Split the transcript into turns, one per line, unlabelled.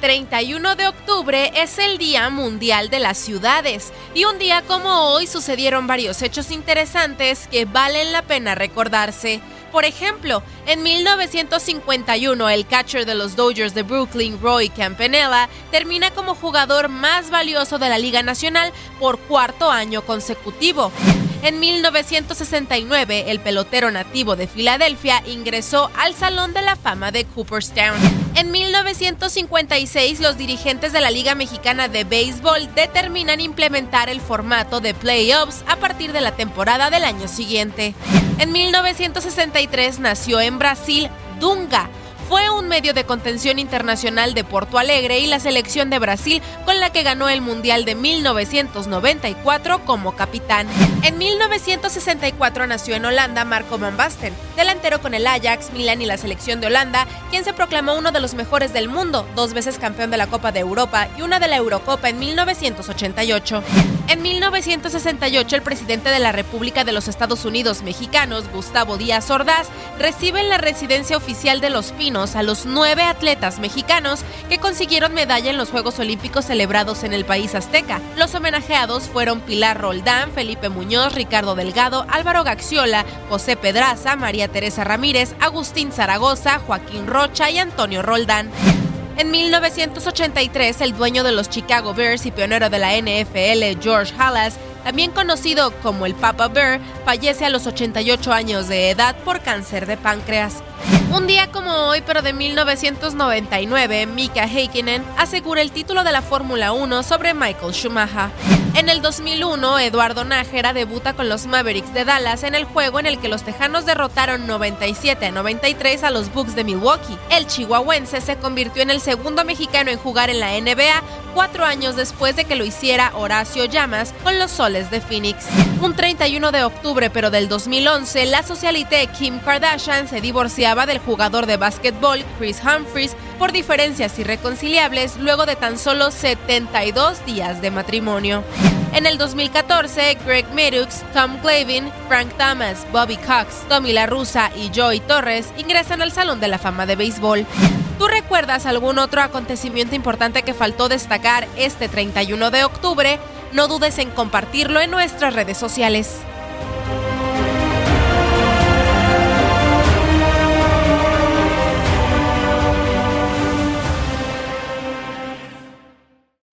31 de octubre es el Día Mundial de las Ciudades y un día como hoy sucedieron varios hechos interesantes que valen la pena recordarse. Por ejemplo, en 1951 el catcher de los Dodgers de Brooklyn, Roy Campanella, termina como jugador más valioso de la Liga Nacional por cuarto año consecutivo. En 1969, el pelotero nativo de Filadelfia ingresó al Salón de la Fama de Cooperstown. En 1956, los dirigentes de la Liga Mexicana de Béisbol determinan implementar el formato de playoffs a partir de la temporada del año siguiente. En 1963 nació en Brasil Dunga, fue un medio de contención internacional de Porto Alegre y la selección de Brasil con la que ganó el Mundial de 1994 como capitán. En 1964 nació en Holanda Marco van Basten, delantero con el Ajax, Milan y la selección de Holanda, quien se proclamó uno de los mejores del mundo, dos veces campeón de la Copa de Europa y una de la Eurocopa en 1988. En 1968 el presidente de la República de los Estados Unidos mexicanos, Gustavo Díaz Ordaz, recibe en la residencia oficial de Los Pinos a los nueve atletas mexicanos que consiguieron medalla en los Juegos Olímpicos celebrados en el país azteca. Los homenajeados fueron Pilar Roldán, Felipe Muñoz, Ricardo Delgado, Álvaro Gaxiola, José Pedraza, María Teresa Ramírez, Agustín Zaragoza, Joaquín Rocha y Antonio Roldán. En 1983, el dueño de los Chicago Bears y pionero de la NFL, George Halas, también conocido como el Papa Bear, fallece a los 88 años de edad por cáncer de páncreas. Un día como hoy, pero de 1999, Mika Häkkinen asegura el título de la Fórmula 1 sobre Michael Schumacher. En el 2001, Eduardo Nájera debuta con los Mavericks de Dallas en el juego en el que los tejanos derrotaron 97 a 93 a los Bucks de Milwaukee. El chihuahuense se convirtió en el segundo mexicano en jugar en la NBA cuatro años después de que lo hiciera Horacio Llamas con los Soles de Phoenix. Un 31 de octubre, pero del 2011, la socialité Kim Kardashian se divorciaba del jugador de básquetbol Chris Humphries por diferencias irreconciliables luego de tan solo 72 días de matrimonio. En el 2014, Greg Medux, Tom Glavin, Frank Thomas, Bobby Cox, Tommy La Russa y Joey Torres ingresan al Salón de la Fama de Béisbol. ¿Tú recuerdas algún otro acontecimiento importante que faltó destacar este 31 de octubre? No dudes en compartirlo en nuestras redes sociales.